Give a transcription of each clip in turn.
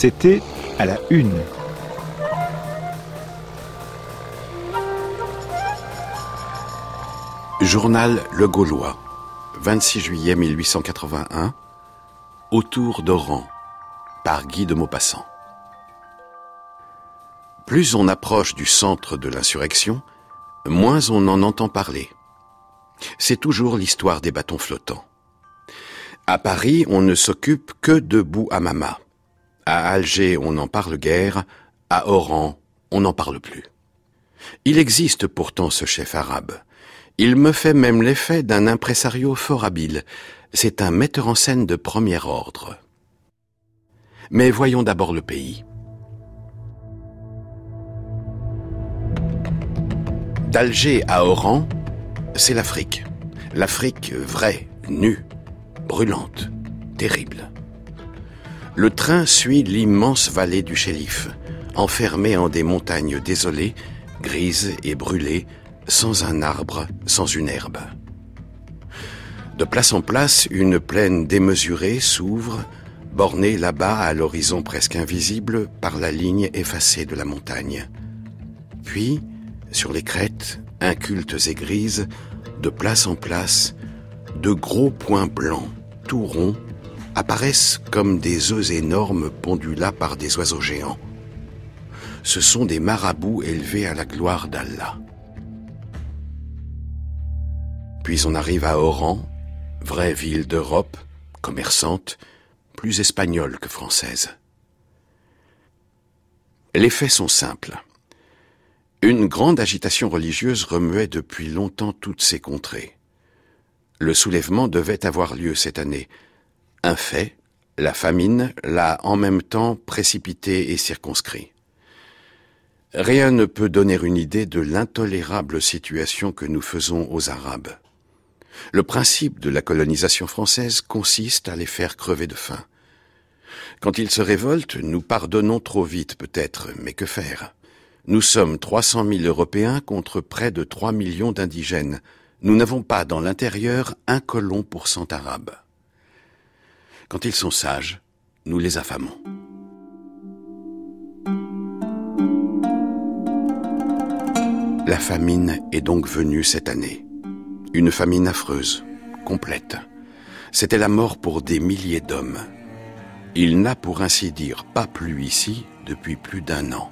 C'était à la une. Journal Le Gaulois, 26 juillet 1881, Autour d'Oran, par Guy de Maupassant. Plus on approche du centre de l'insurrection, moins on en entend parler. C'est toujours l'histoire des bâtons flottants. À Paris, on ne s'occupe que de Bouhamama. À Alger, on n'en parle guère. À Oran, on n'en parle plus. Il existe pourtant ce chef arabe. Il me fait même l'effet d'un impresario fort habile. C'est un metteur en scène de premier ordre. Mais voyons d'abord le pays. D'Alger à Oran, c'est l'Afrique. L'Afrique vraie, nue, brûlante, terrible. Le train suit l'immense vallée du Chélif, enfermée en des montagnes désolées, grises et brûlées, sans un arbre, sans une herbe. De place en place, une plaine démesurée s'ouvre, bornée là-bas à l'horizon presque invisible par la ligne effacée de la montagne. Puis, sur les crêtes, incultes et grises, de place en place, de gros points blancs, tout ronds, apparaissent comme des œufs énormes pondus là par des oiseaux géants. Ce sont des marabouts élevés à la gloire d'Allah. Puis on arrive à Oran, vraie ville d'Europe, commerçante, plus espagnole que française. Les faits sont simples. Une grande agitation religieuse remuait depuis longtemps toutes ces contrées. Le soulèvement devait avoir lieu cette année. Un fait, la famine, l'a en même temps précipité et circonscrit. Rien ne peut donner une idée de l'intolérable situation que nous faisons aux Arabes. Le principe de la colonisation française consiste à les faire crever de faim. Quand ils se révoltent, nous pardonnons trop vite peut-être, mais que faire? Nous sommes 300 000 Européens contre près de 3 millions d'indigènes. Nous n'avons pas dans l'intérieur un colon pour cent arabes. Quand ils sont sages, nous les affamons. La famine est donc venue cette année. Une famine affreuse, complète. C'était la mort pour des milliers d'hommes. Il n'a pour ainsi dire pas plu ici depuis plus d'un an.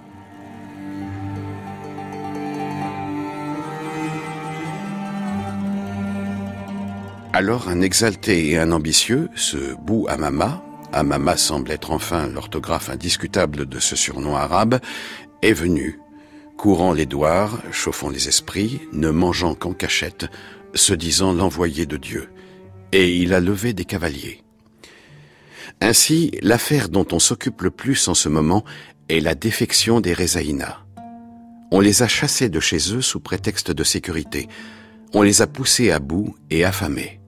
Alors un exalté et un ambitieux, ce Bou Amama, Amama semble être enfin l'orthographe indiscutable de ce surnom arabe, est venu, courant les douars, chauffant les esprits, ne mangeant qu'en cachette, se disant l'envoyé de Dieu. Et il a levé des cavaliers. Ainsi, l'affaire dont on s'occupe le plus en ce moment est la défection des Rezaïna. On les a chassés de chez eux sous prétexte de sécurité. On les a poussés à bout et affamés.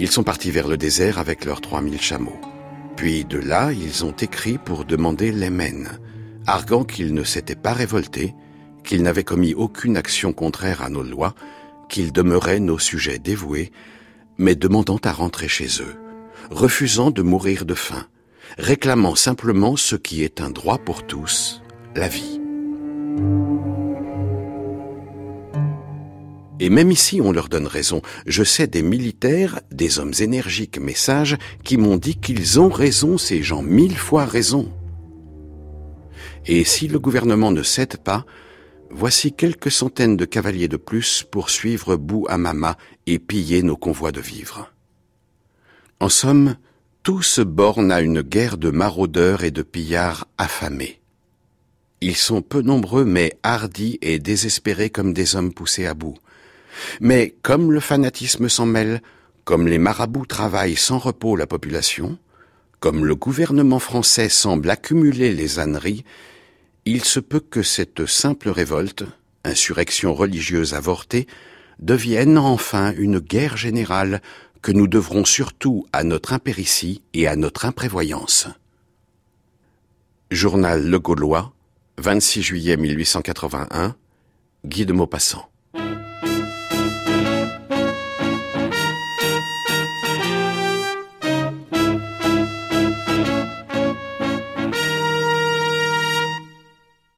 Ils sont partis vers le désert avec leurs 3000 chameaux. Puis de là, ils ont écrit pour demander l'Émen, arguant qu'ils ne s'étaient pas révoltés, qu'ils n'avaient commis aucune action contraire à nos lois, qu'ils demeuraient nos sujets dévoués, mais demandant à rentrer chez eux, refusant de mourir de faim, réclamant simplement ce qui est un droit pour tous, la vie. Et même ici, on leur donne raison. Je sais des militaires, des hommes énergiques mais sages, qui m'ont dit qu'ils ont raison, ces gens, mille fois raison. Et si le gouvernement ne cède pas, voici quelques centaines de cavaliers de plus pour suivre Bou Amama et piller nos convois de vivres. En somme, tout se borne à une guerre de maraudeurs et de pillards affamés. Ils sont peu nombreux mais hardis et désespérés comme des hommes poussés à bout. Mais comme le fanatisme s'en mêle, comme les marabouts travaillent sans repos la population, comme le gouvernement français semble accumuler les âneries, il se peut que cette simple révolte, insurrection religieuse avortée, devienne enfin une guerre générale que nous devrons surtout à notre impéritie et à notre imprévoyance. Journal Le Gaulois, 26 juillet 1881, Guy de Maupassant.